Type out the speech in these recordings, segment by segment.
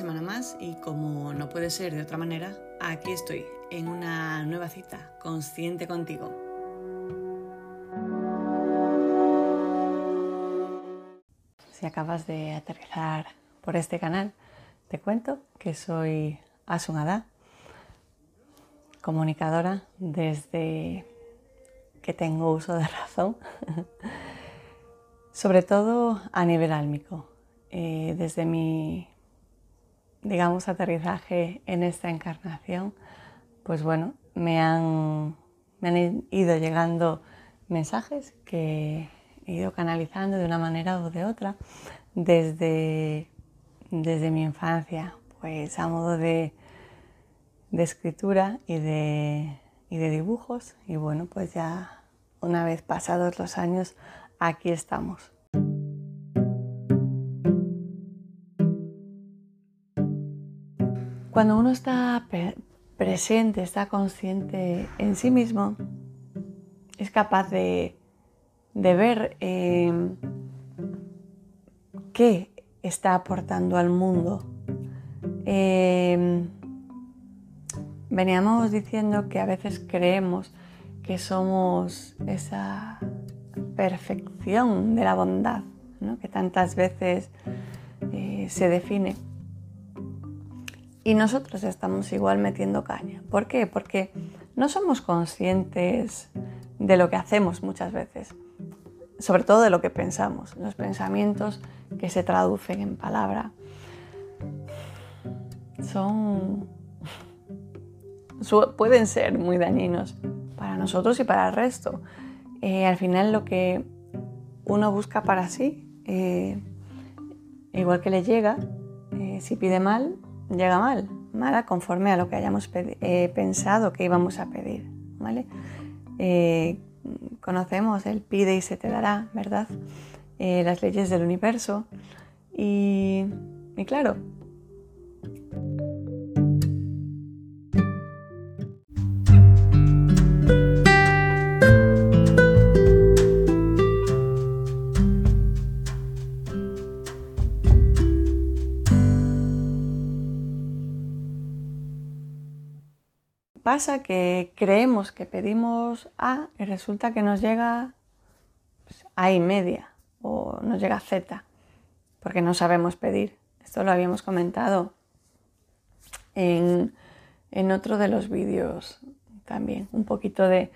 semana más y como no puede ser de otra manera, aquí estoy en una nueva cita, consciente contigo. Si acabas de aterrizar por este canal, te cuento que soy Asunada, comunicadora desde que tengo uso de razón, sobre todo a nivel álmico eh, desde mi, digamos, aterrizaje en esta encarnación, pues bueno, me han, me han ido llegando mensajes que he ido canalizando de una manera o de otra desde, desde mi infancia, pues a modo de, de escritura y de, y de dibujos. Y bueno, pues ya una vez pasados los años, aquí estamos. Cuando uno está presente, está consciente en sí mismo, es capaz de, ver em, qué está aportando al mundo. Em, veníamos diciendo que a veces creemos que somos esa perfección de la bondad, que tantas veces eh, se define y nosotros estamos igual metiendo caña. ¿Por qué? Porque no somos conscientes de lo que hacemos muchas veces, sobre todo de lo que pensamos, los pensamientos que se traducen en palabra. Son pueden ser muy dañinos para nosotros y para el resto. Eh, al final lo que uno busca para sí, eh, igual que le llega, eh, si pide mal, llega mal, mala conforme a lo que hayamos eh, pensado que íbamos a pedir. ¿vale? Eh, conocemos el pide y se te dará, ¿verdad? Eh, las leyes del universo. y claro, que creemos que pedimos A y resulta que nos llega pues, A y media o nos llega Z, porque no sabemos pedir. Esto lo habíamos comentado en, otro de los vídeos también, un poquito de,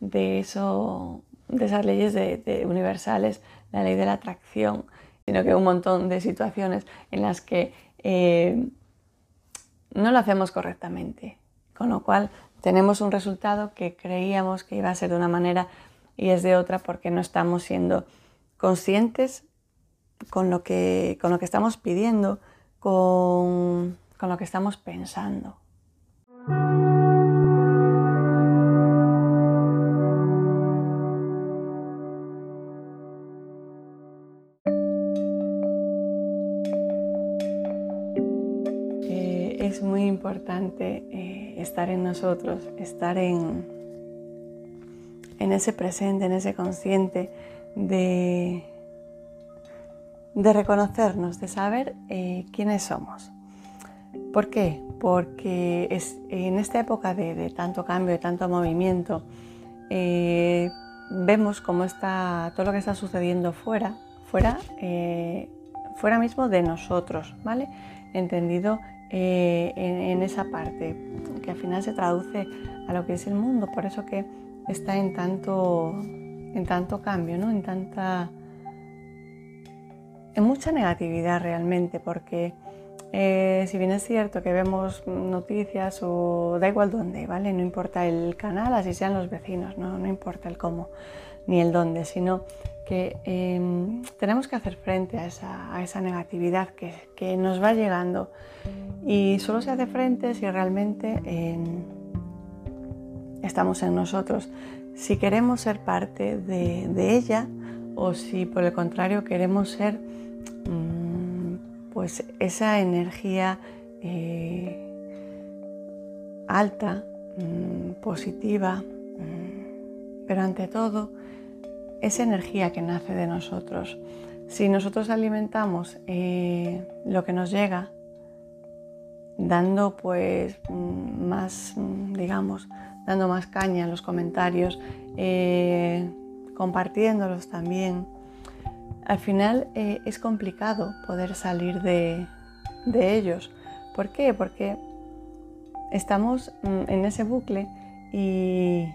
eso, de esas leyes de, universales, la ley de la atracción, sino que un montón de situaciones en las que eh, no lo hacemos correctamente con lo cual tenemos un resultado que creíamos que iba a ser de una manera y es de otra porque no estamos siendo conscientes con lo que, con lo que estamos pidiendo, con, con lo que estamos pensando. Importante eh, estar en nosotros, estar en, en ese presente, en ese consciente de, de reconocernos, de saber eh, quiénes somos. ¿Por qué? Porque es, en esta época de, tanto cambio, de tanto movimiento, eh, vemos cómo está todo lo que está sucediendo fuera, fuera, fuera mismo de nosotros, ¿vale? Entendido eh, en, esa parte, que al final se traduce a lo que es el mundo, por eso que está en tanto, en tanto cambio, ¿no? en tanta en mucha negatividad realmente, porque eh, si bien es cierto que vemos noticias o da igual dónde, ¿vale? No importa el canal, así sean los vecinos, no, no importa el cómo ni el dónde, sino que em, tenemos que hacer frente a esa, negatividad que, nos va llegando. Y solo se hace frente si realmente em, estamos en nosotros, si queremos ser parte de, ella o si por el contrario queremos ser mm, pues esa energía eh, alta, mm, positiva, mm, pero ante todo esa energía que nace de nosotros. Si nosotros alimentamos eh, lo que nos llega, dando pues mm, más, mm, digamos, dando más caña en los comentarios, eh, compartiéndolos también, al final eh, es complicado poder salir de, de ellos. ¿Por qué? Porque estamos mm, en ese bucle y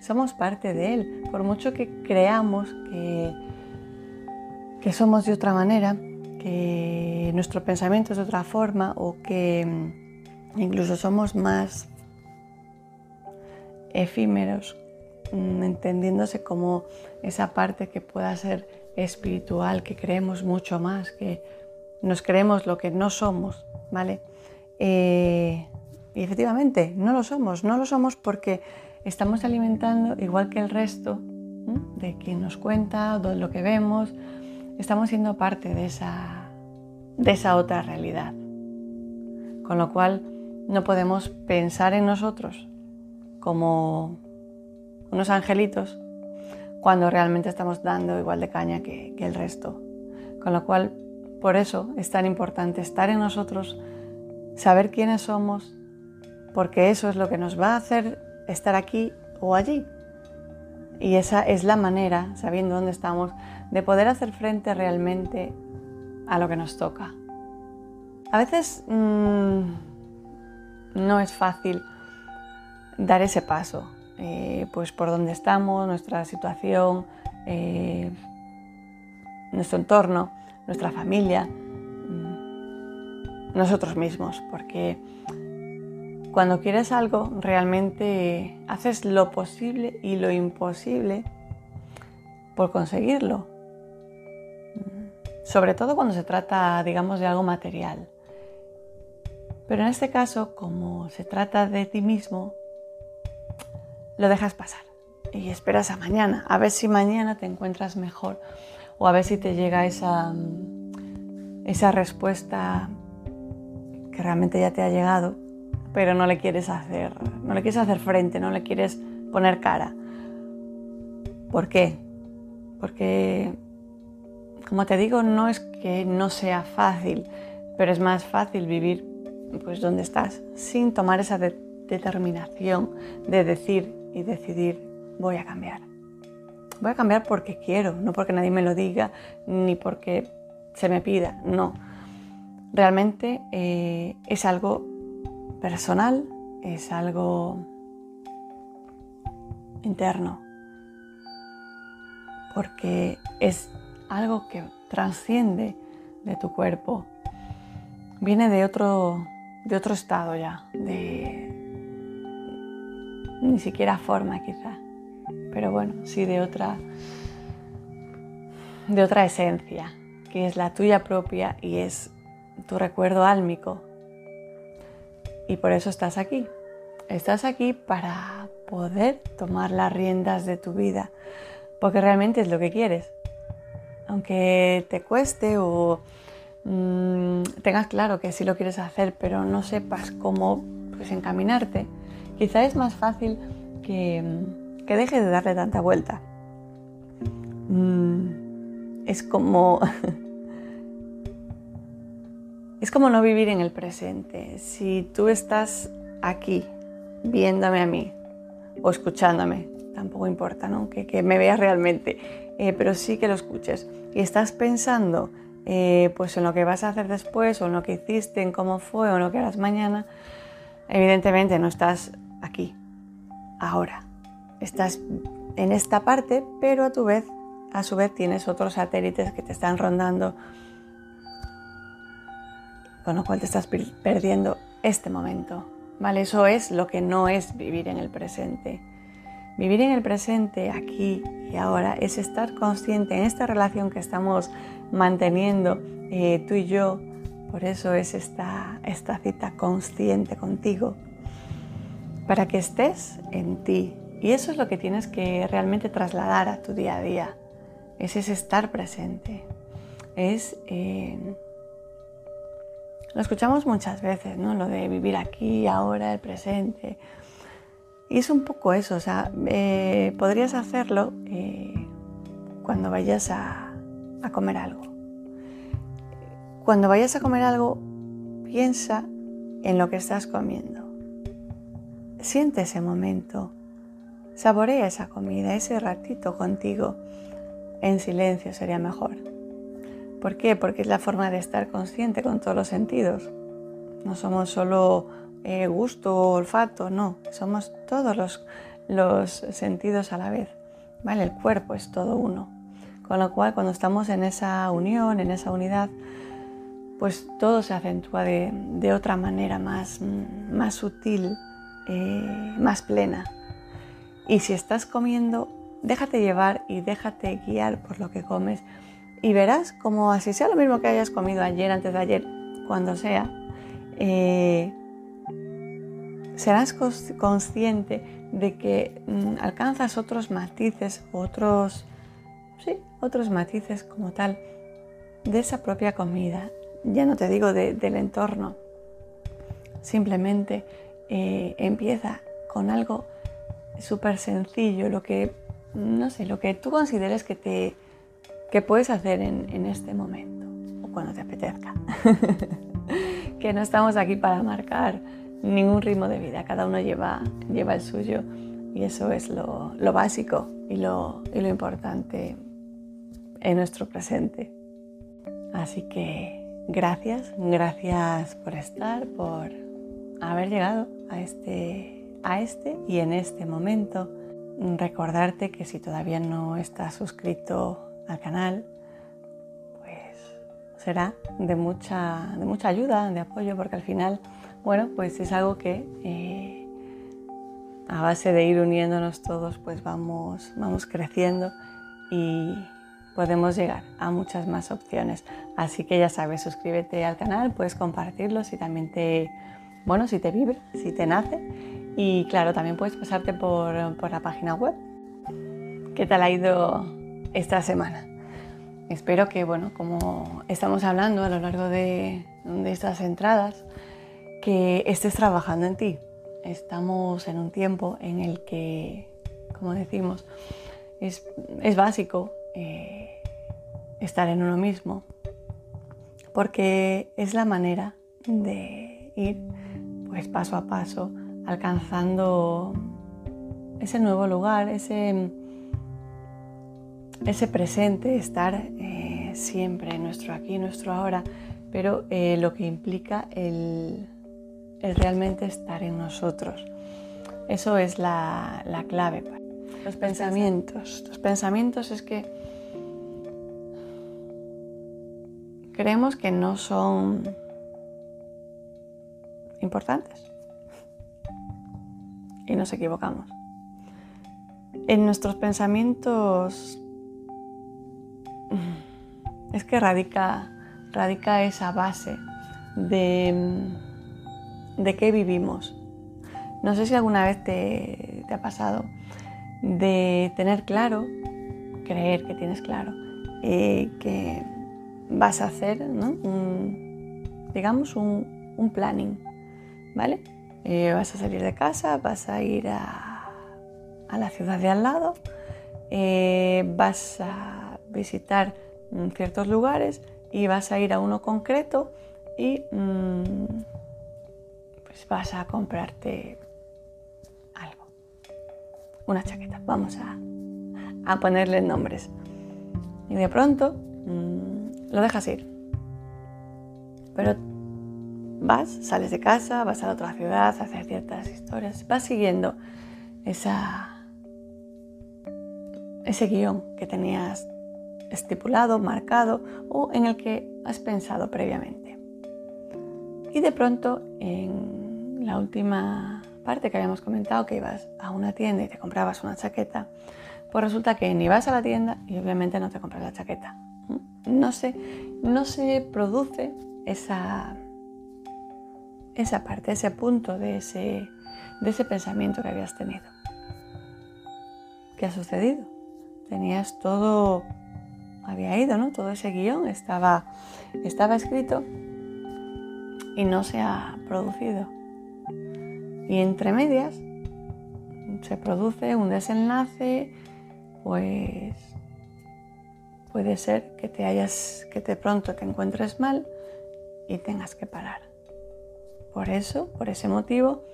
somos parte de él. Por mucho que creamos que, que somos de otra manera, que nuestro pensamiento es de otra forma o que mm, incluso somos más efímeros, mm, entendiéndose como esa parte que pueda ser espiritual, que creemos mucho más, que nos creemos lo que no somos, ¿vale? Eh, y efectivamente, no lo somos, no lo somos porque estamos alimentando igual que el resto de quien nos cuenta, de lo que vemos, estamos siendo parte de esa, de esa otra realidad. Con lo cual no podemos pensar en nosotros como unos angelitos cuando realmente estamos dando igual de caña que, que el resto. Con lo cual, por eso es tan importante estar en nosotros, saber quiénes somos, porque eso es lo que nos va a hacer estar aquí o allí. Y esa es la manera, sabiendo dónde estamos, de poder hacer frente realmente a lo que nos toca. A veces mm, no es fácil dar ese paso, eh, pues por dónde estamos, nuestra situación, eh, nuestro entorno, nuestra familia, mm, nosotros mismos, porque cuando quieres algo, realmente haces lo posible y lo imposible por conseguirlo. Sobre todo cuando se trata, digamos, de algo material. Pero en este caso, como se trata de ti mismo, lo dejas pasar y esperas a mañana, a ver si mañana te encuentras mejor o a ver si te llega esa, esa respuesta que realmente ya te ha llegado pero no le quieres hacer, no le quieres hacer frente, no le quieres poner cara. ¿Por qué? Porque, como te digo, no es que no sea fácil, pero es más fácil vivir pues donde estás, sin tomar esa determinación de decir y decidir voy a cambiar. Voy a cambiar porque quiero, no porque nadie me lo diga, ni porque se me pida, no. Realmente eh, es algo personal, es algo interno, porque es algo que trasciende de tu cuerpo, viene de otro, de otro estado ya, de ni siquiera forma quizá, pero bueno, sí de otra, de otra esencia, que es la tuya propia y es tu recuerdo álmico y por eso estás aquí. Estás aquí para poder tomar las riendas de tu vida, porque realmente es lo que quieres. Aunque te cueste o mm, tengas claro que sí lo quieres hacer, pero no sepas cómo pues, encaminarte, quizá es más fácil que, que dejes de darle tanta vuelta. Mm, es como Es como no vivir en el presente. Si tú estás aquí viéndome a mí o escuchándome, tampoco importa, ¿no? Que, me veas realmente, eh, pero sí que lo escuches. Y estás pensando eh, pues en lo que vas a hacer después o en lo que hiciste, en cómo fue o en lo que harás mañana, evidentemente no estás aquí, ahora. Estás en esta parte, pero a tu vez, a su vez tienes otros satélites que te están rondando con lo cual te estás perdiendo este momento. ¿Vale? Eso es lo que no es vivir en el presente. Vivir en el presente, aquí y ahora, es estar consciente en esta relación que estamos manteniendo eh, tú y yo. Por eso es esta, esta cita consciente contigo, para que estés en ti. Y eso es lo que tienes que realmente trasladar a tu día a día. Es ese estar presente. Es eh, lo escuchamos muchas veces, ¿no? Lo de vivir aquí, ahora, el presente. Y es un poco eso, o sea, eh, podrías hacerlo eh, cuando vayas a, comer algo. cuando vayas a comer algo, piensa en lo que estás comiendo. Siente ese momento. Saborea esa comida, ese ratito contigo. En silencio sería mejor. ¿Por qué? Porque es la forma de estar consciente con todos los sentidos. No somos solo eh, gusto o olfato, no, somos todos los, sentidos a la vez. ¿vale? El cuerpo es todo uno. Con lo cual, cuando estamos en esa unión, en esa unidad, pues todo se acentúa de, otra manera más, más sutil, eh, más plena. Y si estás comiendo, déjate llevar y déjate guiar por lo que comes y verás como así sea lo mismo que hayas comido ayer, antes de ayer, cuando sea, eh, serás consciente de que mm, alcanzas otros matices, otros, sí, otros matices como tal de esa propia comida. Ya no te digo del entorno, simplemente eh, empieza con algo súper sencillo, lo que, no sé, lo que tú consideres que te que puedes hacer en, este momento o cuando te apetezca. que no estamos aquí para marcar ningún ritmo de vida, cada uno lleva, lleva el suyo y eso es lo, básico y lo, y lo importante en nuestro presente. Así que gracias, gracias por estar, por haber llegado a este, a este y en este momento. Recordarte que si todavía no estás suscrito al canal, pues será de mucha, de mucha ayuda, de apoyo, porque al final, bueno, pues es algo que eh, a base de ir uniéndonos todos, pues vamos, vamos creciendo y podemos llegar a muchas más opciones. Así que ya sabes, suscríbete al canal, puedes compartirlo si también te, bueno, si te vibra, si te nace. Y claro, también puedes pasarte por, por la página web. ¿Qué tal ha ido esta semana. Espero que, bueno, como estamos hablando a lo largo de, estas entradas, que estés trabajando en ti. Estamos en un tiempo en el que, como decimos, es, básico eh, estar en uno mismo, porque es la manera de ir pues paso a paso alcanzando ese nuevo lugar, ese ese presente, estar eh, siempre en nuestro aquí, nuestro ahora, pero eh, lo que implica el, realmente estar en nosotros. Eso es la, la clave. Los pensamientos. Los pensamientos es que creemos que no son importantes y nos equivocamos. En nuestros pensamientos es que radica, radica esa base de, de qué vivimos. No sé si alguna vez te, ha pasado de tener claro, creer que tienes claro, eh, que vas a hacer, digamos, un, planning, ¿vale? Eh, vas a salir de casa, vas a ir a, a la ciudad de al lado, eh, vas a visitar ciertos lugares y vas a ir a uno concreto y mm, pues vas a comprarte algo, una chaqueta, vamos a, a ponerle nombres. Y de pronto mm, lo dejas ir. Pero vas, sales de casa, vas a la otra ciudad, a hacer ciertas historias, vas siguiendo esa, ese guion que tenías estipulado, marcado o en el que has pensado previamente. Y de pronto, en la última parte que habíamos comentado, que ibas a una tienda y te comprabas una chaqueta, pues resulta que ni vas a la tienda y obviamente no te compras la chaqueta. No se, no se produce esa, esa parte, ese punto de ese, de ese pensamiento que habías tenido. ¿Qué ha sucedido? Tenías todo había ido, ¿no? Todo ese guion estaba, estaba escrito y no se ha producido. Y entre medias se produce un desenlace, pues puede ser que te hayas, que de pronto te encuentres mal y tengas que parar. Por eso, por ese motivo,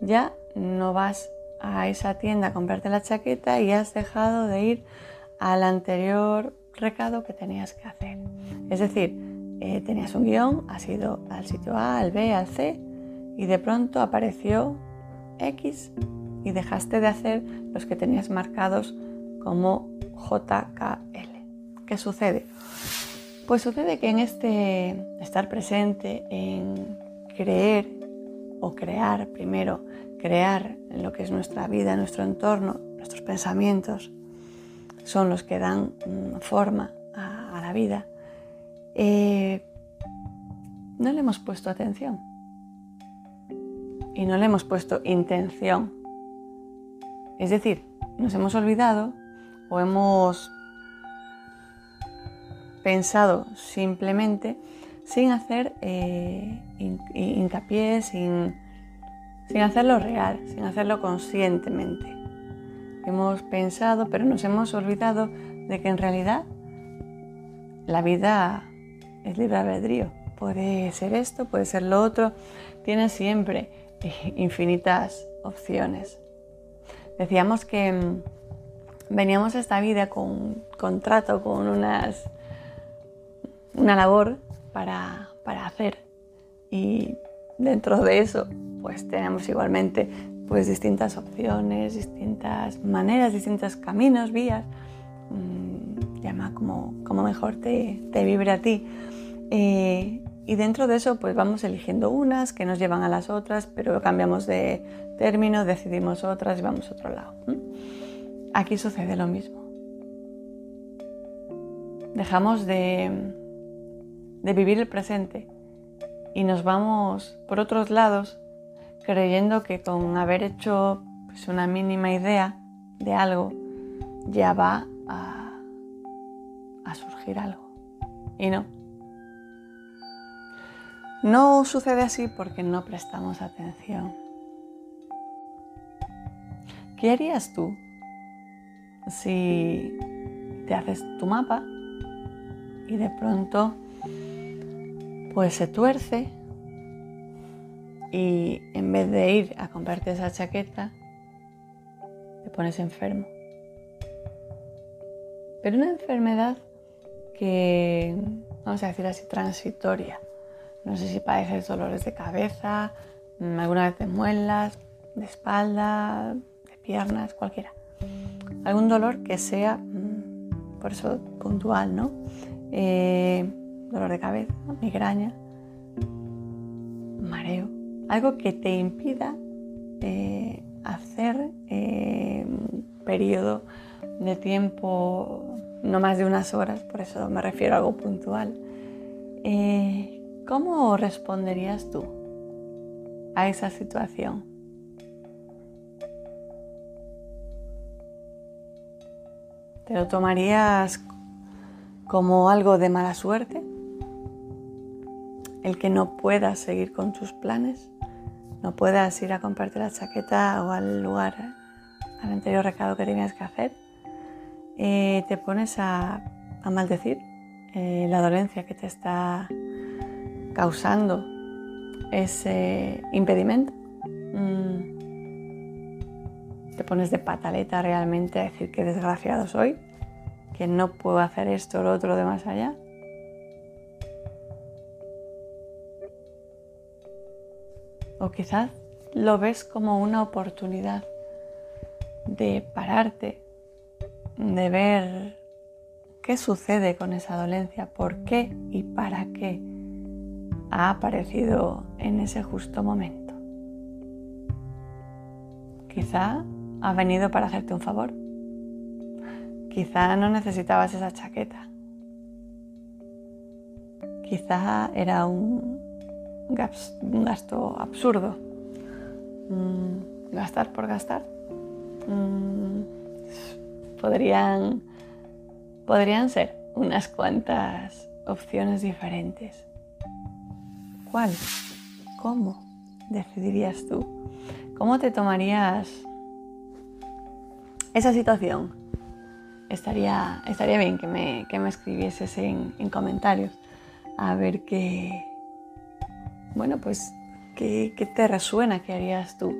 ya no vas a esa tienda a comprarte la chaqueta y has dejado de ir al anterior recado que tenías que hacer. Es decir, eh, tenías un guion, has ido al sitio A, al B, al C y de pronto apareció X y dejaste de hacer los que tenías marcados como JKL. ¿Qué sucede? Pues sucede que en este estar presente, en creer o crear primero, crear en lo que es nuestra vida, nuestro entorno, nuestros pensamientos, son los que dan mm, forma a, la vida, eh, no le hemos puesto atención y no le hemos puesto intención. Es decir, nos hemos olvidado o hemos pensado simplemente sin hacer eh, hincapié, sin, sin hacerlo real, sin hacerlo conscientemente. Hemos pensado, pero nos hemos olvidado de que en realidad la vida es libre albedrío. Puede ser esto, puede ser lo otro. Tiene siempre infinitas opciones. Decíamos que mm, veníamos a esta vida con un contrato, con unas, una labor para, para hacer. Y dentro de eso, pues tenemos igualmente pues distintas opciones, distintas maneras, distintos caminos, vías, mm, llama como, como mejor te, te, vibre a ti. Eh, y dentro de eso pues vamos eligiendo unas que nos llevan a las otras, pero cambiamos de término, decidimos otras y vamos a otro lado. Aquí sucede lo mismo. Dejamos de, de vivir el presente y nos vamos por otros lados creyendo que con haber hecho pues, una mínima idea de algo ya va a, a surgir algo. Y no. No sucede así porque no prestamos atención. ¿Qué harías tú si te haces tu mapa y de pronto pues se tuerce y en vez de ir a comprarte esa chaqueta, te pones enfermo. Pero una enfermedad que, vamos a decir así, transitoria. No sé si padeces dolores de cabeza, mm, alguna vez de muelas, de espalda, de piernas, cualquiera. Algún dolor que sea, mm, por eso puntual, ¿no? Eh, dolor de cabeza, migraña, mareo algo que te impida eh, hacer eh, un periodo de tiempo no más de unas horas, por eso me refiero a algo puntual. Eh, ¿Cómo responderías tú a esa situación? ¿Te lo tomarías como algo de mala suerte? ¿El que no puedas seguir con tus planes? No puedas ir a comprarte la chaqueta o al lugar, al anterior recado que tenías que hacer, eh, te pones a, maldecir eh, la dolencia que te está causando ese impedimento. Mm. Te pones de pataleta realmente a decir que desgraciado soy, que no puedo hacer esto o lo otro de más allá. O quizás lo ves como una oportunidad de pararte, de ver qué sucede con esa dolencia, por qué y para qué ha aparecido en ese justo momento. Quizá ha venido para hacerte un favor. Quizá no necesitabas esa chaqueta. Quizá era un un gasto absurdo. Mm, gastar por gastar. Mm, podrían, podrían ser unas cuantas opciones diferentes. ¿Cuál? ¿Cómo decidirías tú? ¿Cómo te tomarías esa situación? Estaría, estaría bien que me, que me escribieses en, en comentarios a ver qué, bueno, pues, ¿qué, te resuena? ¿Qué harías tú?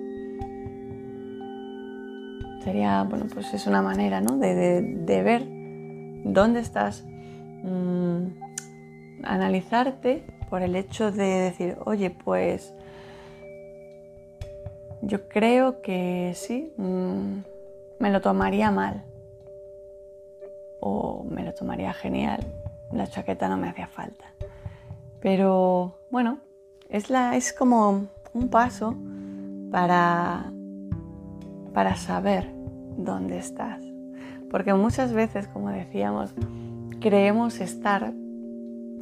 Sería, bueno, pues es una manera, ¿no? De, ver dónde estás, mm, analizarte por el hecho de decir, oye, pues yo creo que sí, mm, me lo tomaría mal o me lo tomaría genial. La chaqueta no me hacía falta. Pero bueno, es, la, es como un paso para, para saber dónde estás. Porque muchas veces, como decíamos, creemos estar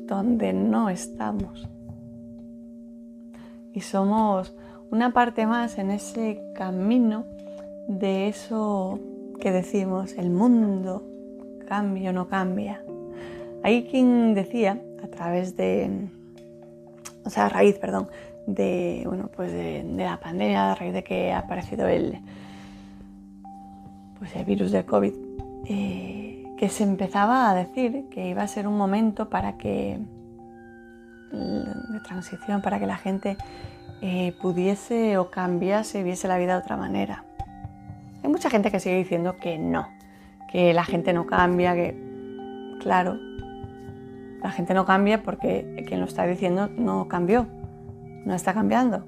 donde no estamos. Y somos una parte más en ese camino de eso que decimos, el mundo cambia o no cambia. Hay quien decía, a través de, o sea, a raíz, perdón, de, bueno, pues de, la pandemia, a raíz de que ha aparecido el, pues el virus del COVID, eh, que se empezaba a decir que iba a ser un momento para que, de transición, para que la gente eh, pudiese o cambiase, viese la vida de otra manera. Hay mucha gente que sigue diciendo que no, que la gente no cambia, que claro, la gente no cambia porque quien lo está diciendo no cambió, no está cambiando.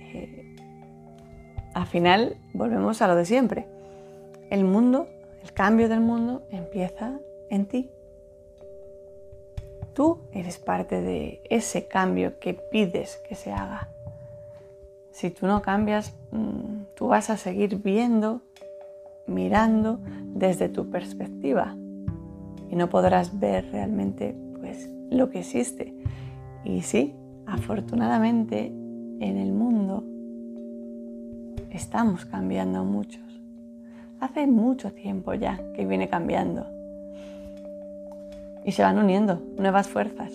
Eh, al final volvemos a lo de siempre. El mundo, el cambio del mundo empieza en ti. Tú eres parte de ese cambio que pides que se haga. Si tú no cambias, mm, tú vas a seguir viendo, mirando desde tu perspectiva y no podrás ver realmente pues lo que existe. Y sí, afortunadamente en el mundo estamos cambiando muchos. Hace mucho tiempo ya que viene cambiando. Y se van uniendo nuevas fuerzas.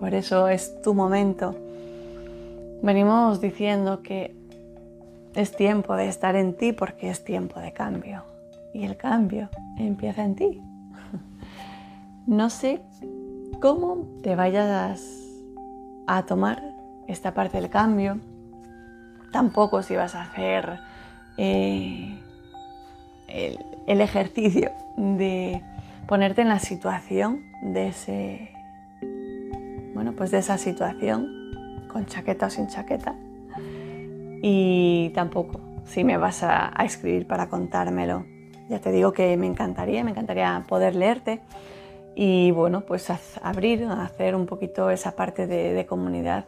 Por eso es tu momento Venimos diciendo que es tiempo de estar en ti porque es tiempo de cambio. Y el cambio empieza en ti. No sé cómo te vayas a tomar esta parte del cambio. Tampoco si vas a hacer eh, el, el ejercicio de ponerte en la situación de ese, bueno, pues de esa situación con chaqueta o sin chaqueta. Y tampoco si me vas a, escribir para contármelo. Ya te digo que me encantaría, me encantaría poder leerte y bueno, pues abrir, hacer un poquito esa parte de, comunidad.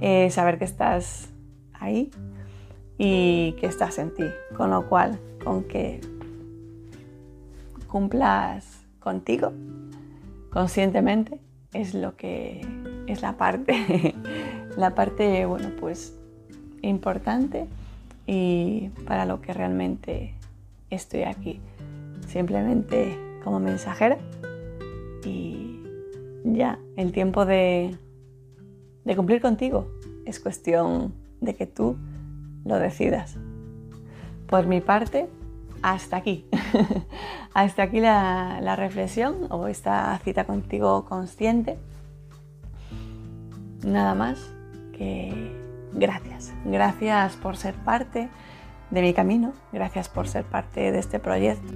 Eh, saber que estás ahí, y que estás en ti. Con lo cual, con que cumplas contigo conscientemente es lo que es la parte, la parte, bueno, pues importante y para lo que realmente estoy aquí. Simplemente como mensajera y ya, el tiempo de, de cumplir contigo es cuestión de que tú lo decidas. Por mi parte, hasta aquí. hasta aquí la, reflexión o esta cita contigo consciente. Nada más gracias. Gracias por ser parte de mi camino. Gracias por ser parte de este proyecto.